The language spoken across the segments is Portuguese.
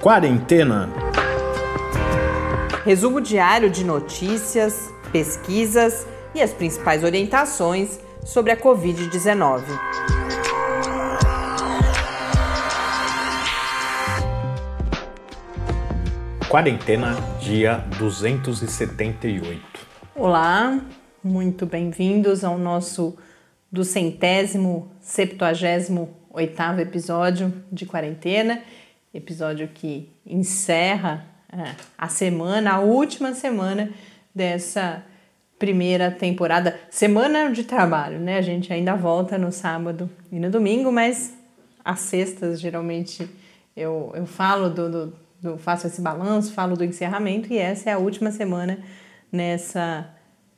Quarentena. Resumo diário de notícias, pesquisas e as principais orientações sobre a Covid-19. Quarentena, dia 278. Olá, muito bem-vindos ao nosso do centésimo, septuagésimo oitavo episódio de quarentena, episódio que encerra é, a semana, a última semana dessa primeira temporada, semana de trabalho, né? A gente ainda volta no sábado e no domingo, mas às sextas geralmente eu, eu falo do, do, do faço esse balanço, falo do encerramento e essa é a última semana nessa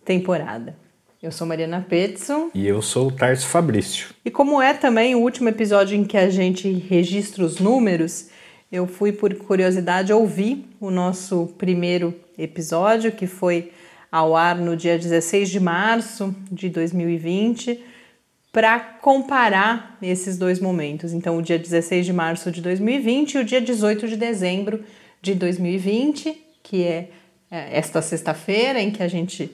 temporada. Eu sou Mariana Petson. E eu sou o Tarso Fabrício. E como é também o último episódio em que a gente registra os números, eu fui por curiosidade ouvir o nosso primeiro episódio, que foi ao ar no dia 16 de março de 2020, para comparar esses dois momentos. Então, o dia 16 de março de 2020 e o dia 18 de dezembro de 2020, que é, é esta sexta-feira em que a gente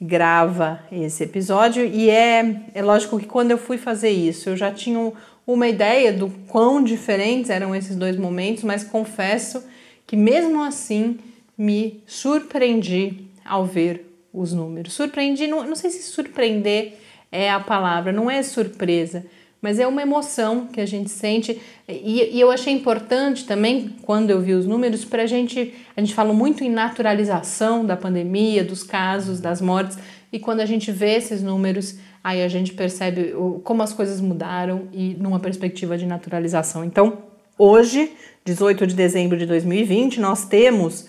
grava esse episódio e é, é lógico que quando eu fui fazer isso eu já tinha uma ideia do quão diferentes eram esses dois momentos, mas confesso que mesmo assim me surpreendi ao ver os números. Surpreendi, não, não sei se surpreender é a palavra, não é surpresa, mas é uma emoção que a gente sente e, e eu achei importante também quando eu vi os números para a gente a gente fala muito em naturalização da pandemia, dos casos, das mortes e quando a gente vê esses números aí a gente percebe como as coisas mudaram e numa perspectiva de naturalização. Então hoje, 18 de dezembro de 2020, nós temos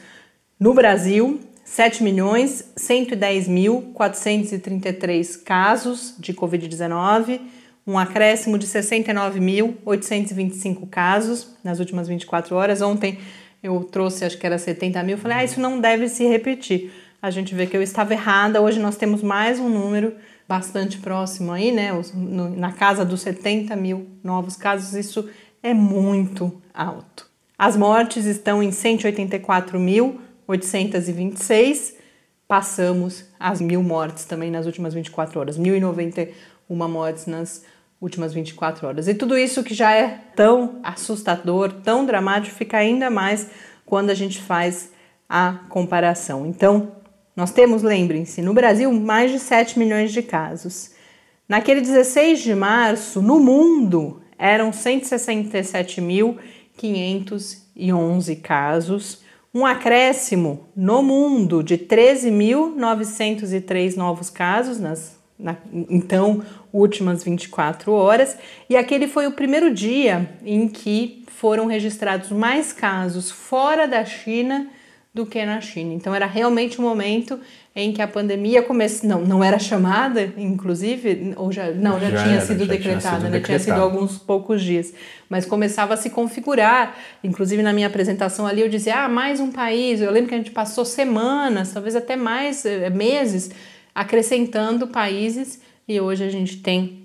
no Brasil 7 milhões 110 mil 433 casos de Covid-19 um acréscimo de 69.825 casos nas últimas 24 horas. Ontem eu trouxe, acho que era 70 mil, falei, ah, isso não deve se repetir. A gente vê que eu estava errada, hoje nós temos mais um número bastante próximo aí, né, na casa dos 70 mil novos casos, isso é muito alto. As mortes estão em 184.826, passamos as mil mortes também nas últimas 24 horas, 1.091 mortes nas últimas 24 horas. E tudo isso que já é tão assustador, tão dramático, fica ainda mais quando a gente faz a comparação. Então, nós temos, lembrem-se, no Brasil mais de 7 milhões de casos. Naquele 16 de março, no mundo, eram 167.511 casos, um acréscimo no mundo de 13.903 novos casos nas na, então últimas 24 horas, e aquele foi o primeiro dia em que foram registrados mais casos fora da China do que na China. Então era realmente um momento em que a pandemia começou, não, não era chamada, inclusive, ou já não, já, já tinha era, sido já decretada, tinha sido, né? tinha sido alguns poucos dias, mas começava a se configurar. Inclusive na minha apresentação ali eu dizia: "Ah, mais um país". Eu lembro que a gente passou semanas, talvez até mais eh, meses acrescentando países e hoje a gente tem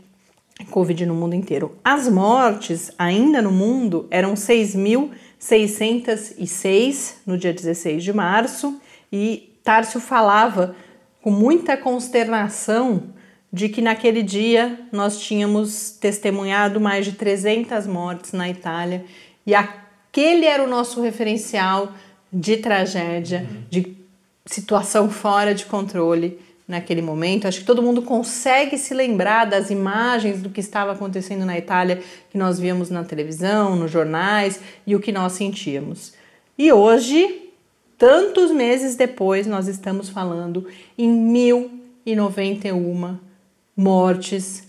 Covid no mundo inteiro. As mortes ainda no mundo eram 6.606 no dia 16 de março e Tárcio falava com muita consternação de que naquele dia nós tínhamos testemunhado mais de 300 mortes na Itália e aquele era o nosso referencial de tragédia, de situação fora de controle naquele momento. Acho que todo mundo consegue se lembrar das imagens do que estava acontecendo na Itália que nós víamos na televisão, nos jornais e o que nós sentíamos. E hoje, tantos meses depois, nós estamos falando em 1091 mortes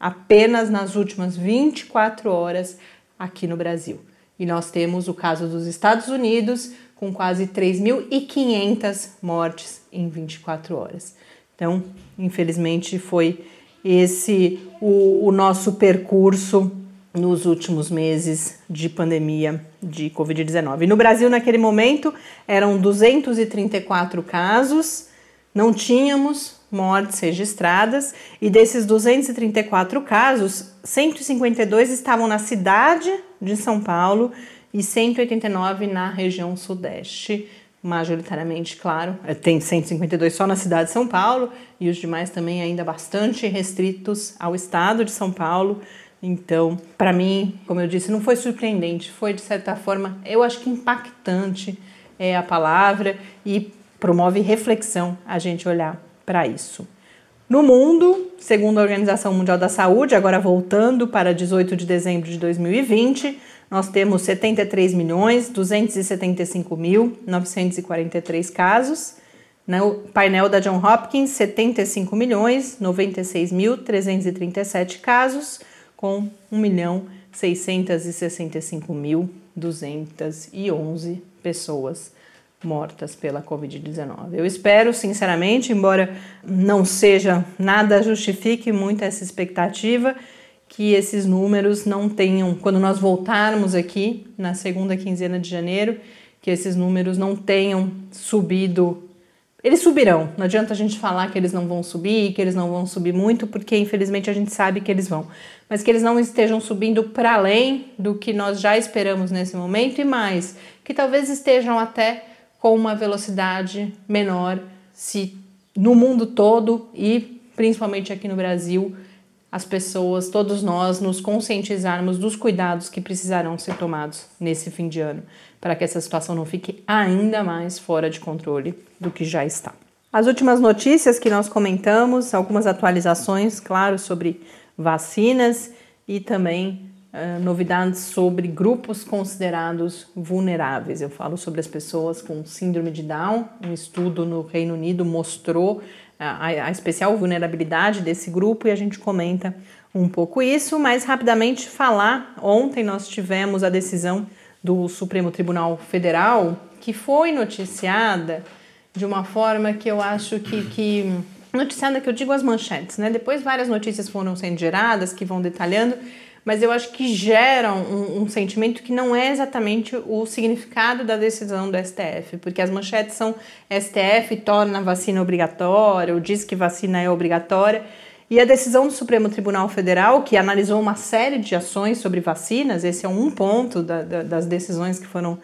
apenas nas últimas 24 horas aqui no Brasil. E nós temos o caso dos Estados Unidos com quase 3.500 mortes em 24 horas. Então, infelizmente, foi esse o, o nosso percurso nos últimos meses de pandemia de Covid-19. No Brasil, naquele momento, eram 234 casos, não tínhamos mortes registradas, e desses 234 casos, 152 estavam na cidade de São Paulo e 189 na região sudeste, majoritariamente, claro. É, tem 152 só na cidade de São Paulo e os demais também ainda bastante restritos ao estado de São Paulo. Então, para mim, como eu disse, não foi surpreendente, foi de certa forma, eu acho que impactante é a palavra e promove reflexão a gente olhar para isso. No mundo, segundo a Organização Mundial da Saúde, agora voltando para 18 de dezembro de 2020, nós temos 73 milhões 275 mil 943 casos. No painel da John Hopkins, 75 milhões 96 mil 337 casos, com 1 milhão 665 mil 211 pessoas mortas pela Covid-19. Eu espero, sinceramente, embora não seja nada justifique muito essa expectativa, que esses números não tenham, quando nós voltarmos aqui na segunda quinzena de janeiro, que esses números não tenham subido. Eles subirão, não adianta a gente falar que eles não vão subir, que eles não vão subir muito, porque infelizmente a gente sabe que eles vão, mas que eles não estejam subindo para além do que nós já esperamos nesse momento e mais, que talvez estejam até com uma velocidade menor se no mundo todo e principalmente aqui no Brasil as pessoas, todos nós, nos conscientizarmos dos cuidados que precisarão ser tomados nesse fim de ano, para que essa situação não fique ainda mais fora de controle do que já está. As últimas notícias que nós comentamos, algumas atualizações, claro, sobre vacinas e também uh, novidades sobre grupos considerados vulneráveis. Eu falo sobre as pessoas com síndrome de Down. Um estudo no Reino Unido mostrou a, a especial vulnerabilidade desse grupo e a gente comenta um pouco isso, mas rapidamente falar. Ontem nós tivemos a decisão do Supremo Tribunal Federal que foi noticiada de uma forma que eu acho que, que noticiada que eu digo as manchetes, né? Depois várias notícias foram sendo geradas que vão detalhando mas eu acho que geram um, um, sentimento que não é exatamente o significado da decisão do STF, porque as manchetes são STF torna a vacina obrigatória, ou diz que vacina é obrigatória, e a decisão do Supremo Tribunal Federal, que analisou uma série de ações sobre vacinas, esse é um ponto da, da, das decisões que foram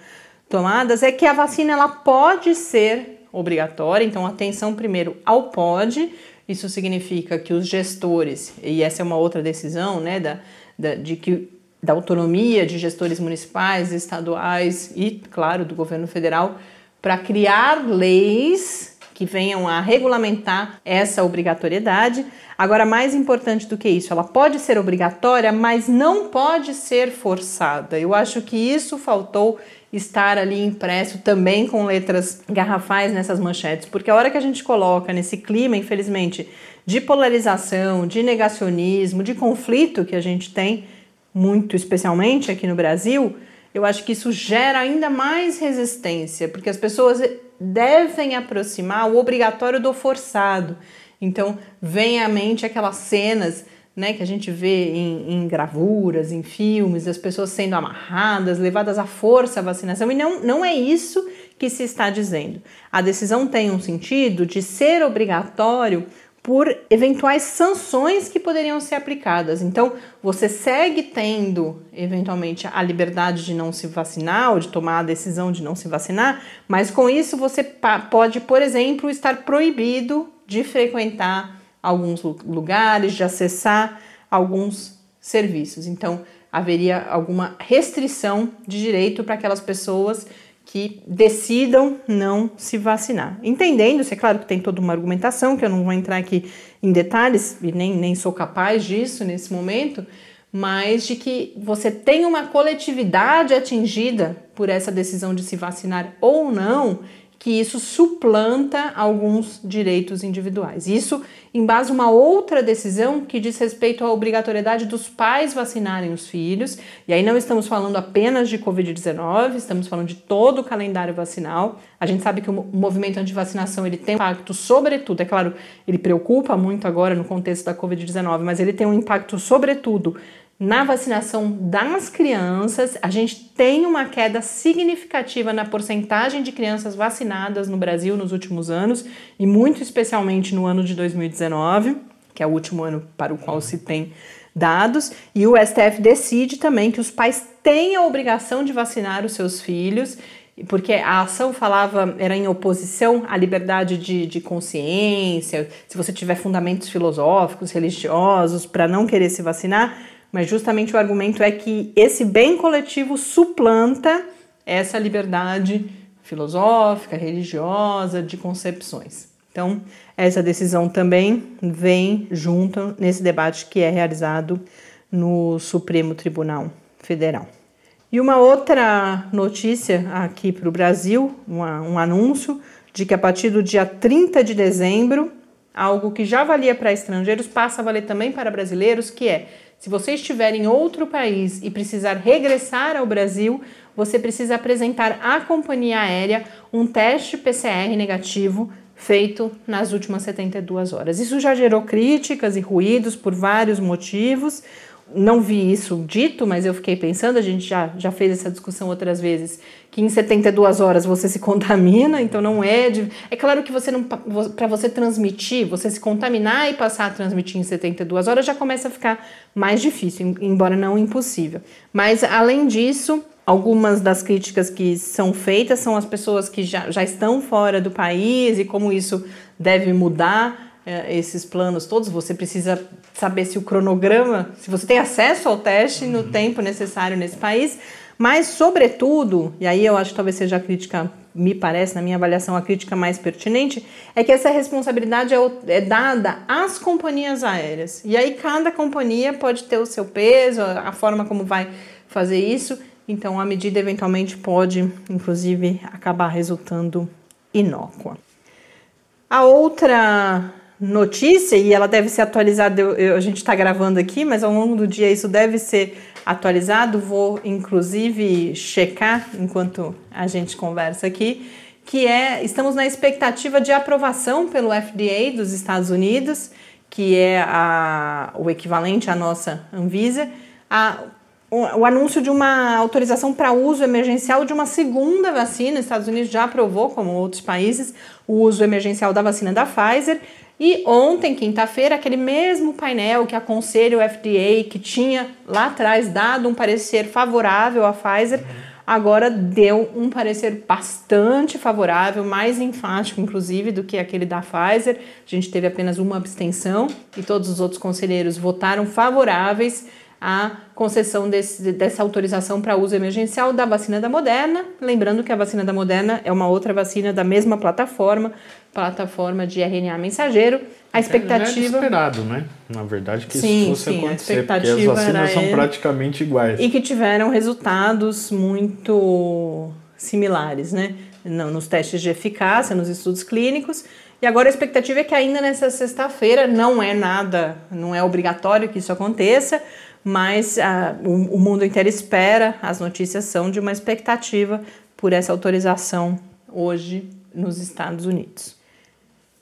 tomadas, é que a vacina ela pode ser obrigatória, então atenção primeiro ao pode, isso significa que os gestores, e essa é uma outra decisão, né, da da, de que, da autonomia de gestores municipais, estaduais e, claro, do governo federal para criar leis que venham a regulamentar essa obrigatoriedade. Agora, mais importante do que isso, ela pode ser obrigatória, mas não pode ser forçada. Eu acho que isso faltou estar ali impresso também com letras garrafais nessas manchetes, porque a hora que a gente coloca nesse clima, infelizmente, de polarização, de negacionismo, de conflito que a gente tem, muito especialmente aqui no Brasil, eu acho que isso gera ainda mais resistência, porque as pessoas devem aproximar o obrigatório do forçado. Então, vem à mente aquelas cenas né, que a gente vê em, em, gravuras, em filmes, as pessoas sendo amarradas, levadas à força à vacinação, e não, não é isso que se está dizendo. A decisão tem um sentido de ser obrigatório por eventuais sanções que poderiam ser aplicadas. Então, você segue tendo, eventualmente, a liberdade de não se vacinar ou de tomar a decisão de não se vacinar, mas com isso você pode, por exemplo, estar proibido de frequentar alguns lugares, de acessar alguns serviços. Então, haveria alguma restrição de direito para aquelas pessoas que decidam não se vacinar. Entendendo-se, é claro que tem toda uma argumentação, que eu não vou entrar aqui em detalhes, e nem, nem sou capaz disso nesse momento, mas de que você tem uma coletividade atingida por essa decisão de se vacinar ou não que isso suplanta alguns direitos individuais. Isso em base a uma outra decisão que diz respeito à obrigatoriedade dos pais vacinarem os filhos. E aí não estamos falando apenas de Covid-19, estamos falando de todo o calendário vacinal. A gente sabe que o movimento anti-vacinação ele tem impacto, sobretudo, é claro, ele preocupa muito agora no contexto da Covid-19, mas ele tem um impacto, sobretudo, na vacinação das crianças, a gente tem uma queda significativa na porcentagem de crianças vacinadas no Brasil nos últimos anos e muito especialmente no ano de 2019, que é o último ano para o qual se tem dados, e o STF decide também que os pais têm a obrigação de vacinar os seus filhos porque a ação falava, era em oposição à liberdade de, de consciência, se você tiver fundamentos filosóficos, religiosos, para não querer se vacinar, mas justamente o argumento é que esse bem coletivo suplanta essa liberdade filosófica, religiosa, de concepções. Então, essa decisão também vem junto nesse debate que é realizado no Supremo Tribunal Federal. E uma outra notícia aqui para o Brasil, uma, um anúncio de que a partir do dia 30 de dezembro, algo que já valia para estrangeiros passa a valer também para brasileiros, que é se você estiver em outro país e precisar regressar ao Brasil, você precisa apresentar à companhia aérea um teste PCR negativo feito nas últimas 72 horas. Isso já gerou críticas e ruídos por vários motivos não vi isso dito, mas eu fiquei pensando, a gente já, já fez essa discussão outras vezes, que em 72 horas você se contamina, então não é de. É claro que você não. Para você transmitir, você se contaminar e passar a transmitir em 72 horas já começa a ficar mais difícil, embora não impossível. Mas além disso, algumas das críticas que são feitas são as pessoas que já, já estão fora do país e como isso deve mudar é, esses planos todos, você precisa saber se o cronograma, se você tem acesso ao teste no uhum. tempo necessário nesse país, mas, sobretudo, e aí eu acho que talvez seja a crítica, me parece, na minha avaliação, a crítica mais pertinente, é que essa responsabilidade é, é dada às companhias aéreas. E aí cada companhia pode ter o seu peso, a forma como vai fazer isso, então a medida eventualmente pode, inclusive, acabar resultando inócua. A outra notícia e ela deve ser atualizada. Eu, eu, a gente está gravando aqui, mas ao longo do dia isso deve ser atualizado. Vou inclusive checar enquanto a gente conversa aqui, que é estamos na expectativa de aprovação pelo FDA dos Estados Unidos, que é a, o equivalente à nossa Anvisa, a, o, o anúncio de uma autorização para uso emergencial de uma segunda vacina. Os Estados Unidos já aprovou, como outros países, o uso emergencial da vacina da Pfizer. E ontem, quinta-feira, aquele mesmo painel que aconselha o FDA, que tinha lá atrás dado um parecer favorável à Pfizer, agora deu um parecer bastante favorável, mais enfático, inclusive, do que aquele da Pfizer. A gente teve apenas uma abstenção e todos os outros conselheiros votaram favoráveis à concessão desse, dessa autorização para uso emergencial da vacina da Moderna. Lembrando que a vacina da Moderna é uma outra vacina da mesma plataforma, plataforma de RNA mensageiro. A expectativa. É esperado, né? Na verdade, que sim, isso fosse sim, acontecer, porque as vacinas são praticamente iguais. E que tiveram resultados muito similares, né? Nos testes de eficácia, nos estudos clínicos. E agora a expectativa é que ainda nessa sexta-feira não é nada, não é obrigatório que isso aconteça, mas ah, o, o mundo inteiro espera, as notícias são de uma expectativa por essa autorização hoje nos Estados Unidos.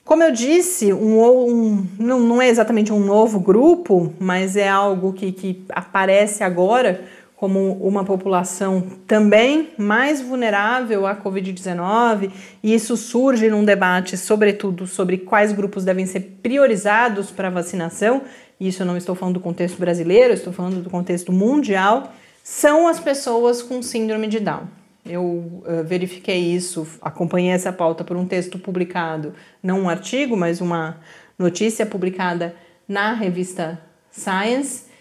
Como eu disse, um, um, não, não é exatamente um novo grupo, mas é algo que, que aparece agora como uma população também mais vulnerável à Covid-19, e isso surge num debate, sobretudo, sobre quais grupos devem ser priorizados para vacinação. Isso eu não estou falando do contexto brasileiro, estou falando do contexto mundial. São as pessoas com síndrome de Down. Eu uh, verifiquei isso, acompanhei essa pauta por um texto publicado, não um artigo, mas uma notícia publicada na revista Science,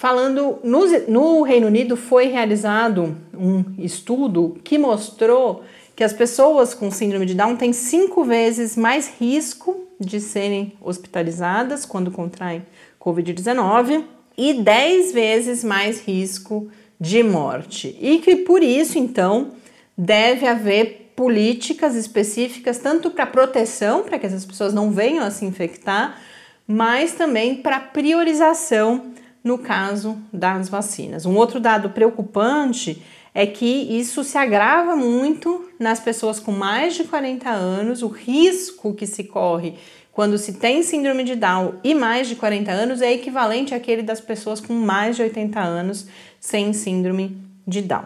falando no, no Reino Unido foi realizado um estudo que mostrou que as pessoas com síndrome de Down têm cinco vezes mais risco de serem hospitalizadas quando contraem Covid-19 e dez vezes mais risco de morte. E que por isso, então, deve haver políticas específicas tanto para proteção, para que essas pessoas não venham a se infectar, mas também para priorização no caso das vacinas. Um outro dado preocupante é que isso se agrava muito nas pessoas com mais de 40 anos, o risco que se corre quando se tem síndrome de Down e mais de 40 anos é equivalente àquele das pessoas com mais de 80 anos sem síndrome de Down.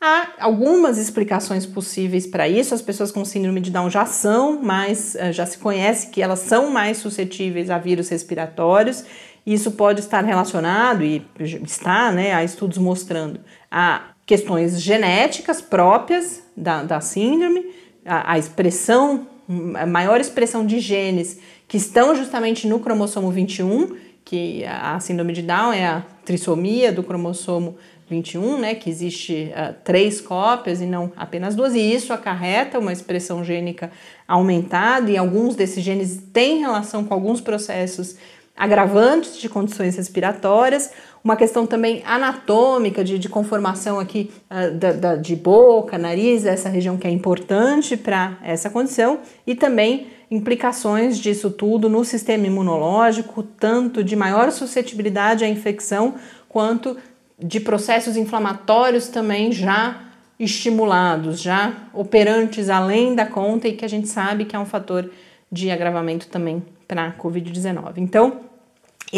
Há algumas explicações possíveis para isso. As pessoas com síndrome de Down já são mais, eh, já se conhece que elas são mais suscetíveis a vírus respiratórios Isso pode estar relacionado, e está, né, a estudos mostrando, a questões genéticas próprias da, da síndrome, a, a expressão, a maior expressão de genes que estão justamente no cromossomo 21, que a síndrome de Down é a trissomia do cromossomo 21, né, que existe uh, três cópias e não apenas duas, e isso acarreta uma expressão gênica aumentada, e alguns desses genes têm relação com alguns processos agravantes de condições respiratórias, uma questão também anatômica, de, de conformação aqui uh, da, da, de boca, nariz, essa região que é importante para essa condição, e também implicações disso tudo no sistema imunológico, tanto de maior suscetibilidade à infecção, quanto de processos inflamatórios também já estimulados, já operantes além da conta e que a gente sabe que é um fator de agravamento também para a Covid-19. Então,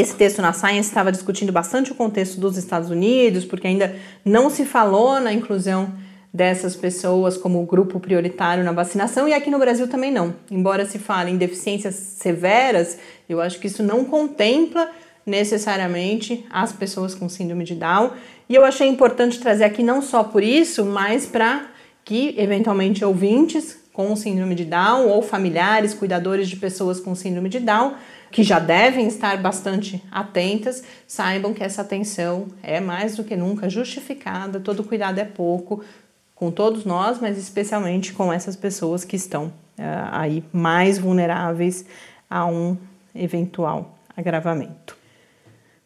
esse texto na Science estava discutindo bastante o contexto dos Estados Unidos, porque ainda não se falou na inclusão dessas pessoas como grupo prioritário na vacinação e aqui no Brasil também não. Embora se fale em deficiências severas, eu acho que isso não contempla necessariamente as pessoas com síndrome de Down. E eu achei importante trazer aqui não só por isso, mas para que eventualmente ouvintes com síndrome de Down ou familiares, cuidadores de pessoas com síndrome de Down, que já devem estar bastante atentas, saibam que essa atenção é mais do que nunca justificada, todo cuidado é pouco com todos nós, mas especialmente com essas pessoas que estão uh, aí mais vulneráveis a um eventual agravamento.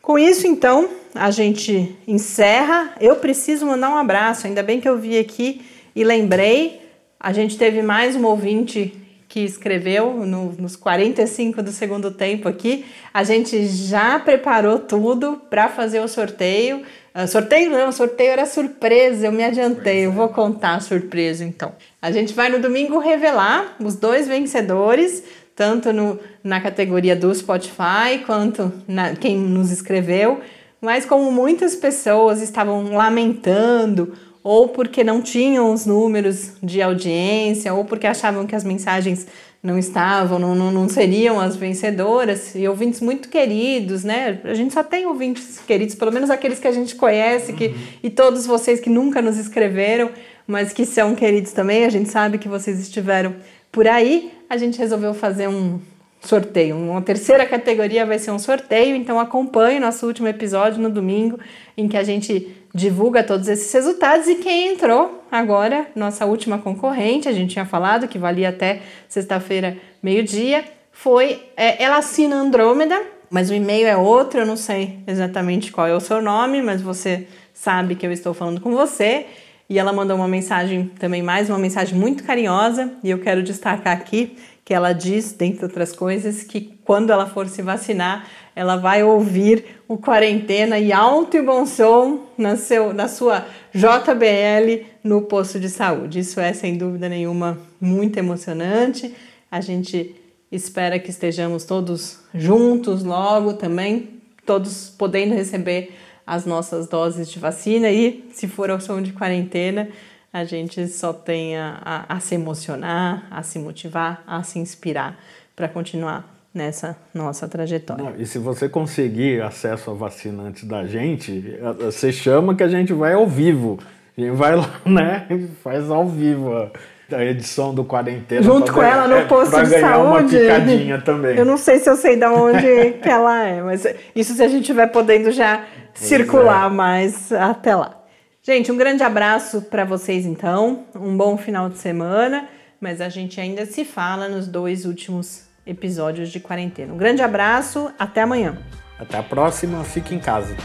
Com isso, então, a gente encerra. Eu preciso mandar um abraço, ainda bem que eu vi aqui e lembrei. A gente teve mais um ouvinte que escreveu no, nos 45 do segundo tempo aqui. A gente já preparou tudo para fazer o sorteio. Uh, sorteio não, sorteio era surpresa, eu me adiantei, eu vou contar a surpresa então. A gente vai no domingo revelar os dois vencedores tanto no, na categoria do Spotify quanto na, quem nos escreveu, mas como muitas pessoas estavam lamentando, ou porque não tinham os números de audiência, ou porque achavam que as mensagens não estavam, não, não, não seriam as vencedoras, e ouvintes muito queridos, né? A gente só tem ouvintes queridos, pelo menos aqueles que a gente conhece, que, uhum. e todos vocês que nunca nos escreveram, mas que são queridos também, a gente sabe que vocês estiveram por aí a gente resolveu fazer um sorteio. Uma terceira categoria vai ser um sorteio, então acompanhe nosso último episódio no domingo, em que a gente divulga todos esses resultados. E quem entrou agora, nossa última concorrente, a gente tinha falado que valia até sexta-feira, meio-dia, foi. É, ela assina Andrômeda, mas o e-mail é outro, eu não sei exatamente qual é o seu nome, mas você sabe que eu estou falando com você. E ela mandou uma mensagem também, mais uma mensagem muito carinhosa, e eu quero destacar aqui que ela diz, dentre outras coisas, que quando ela for se vacinar, ela vai ouvir o quarentena e alto e bom som na, seu, na sua JBL no posto de saúde. Isso é, sem dúvida nenhuma, muito emocionante. A gente espera que estejamos todos juntos logo também, todos podendo receber as nossas doses de vacina e, se for ao som de quarentena, a gente só tem a, a, se emocionar, a se motivar, a se inspirar para continuar nessa nossa trajetória. Não, e se você conseguir acesso à vacina antes da gente, você chama que a gente vai ao vivo. A gente vai lá, né? Faz ao vivo a edição do Quarentena. Junto com ela no é, posto de ganhar saúde. uma picadinha também. Eu não sei se eu sei de onde que ela é, mas isso se a gente estiver podendo já circular é. mais até lá. Gente, um grande abraço para vocês então, um bom final de semana, mas a gente ainda se fala nos dois últimos episódios de quarentena. Um grande abraço, até amanhã. Até a próxima, fique em casa.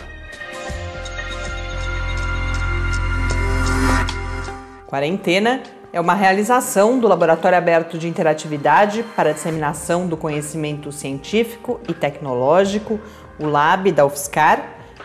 Quarentena é uma realização do Laboratório Aberto de Interatividade para a Disseminação do Conhecimento Científico e Tecnológico, o LAB da UFSCar,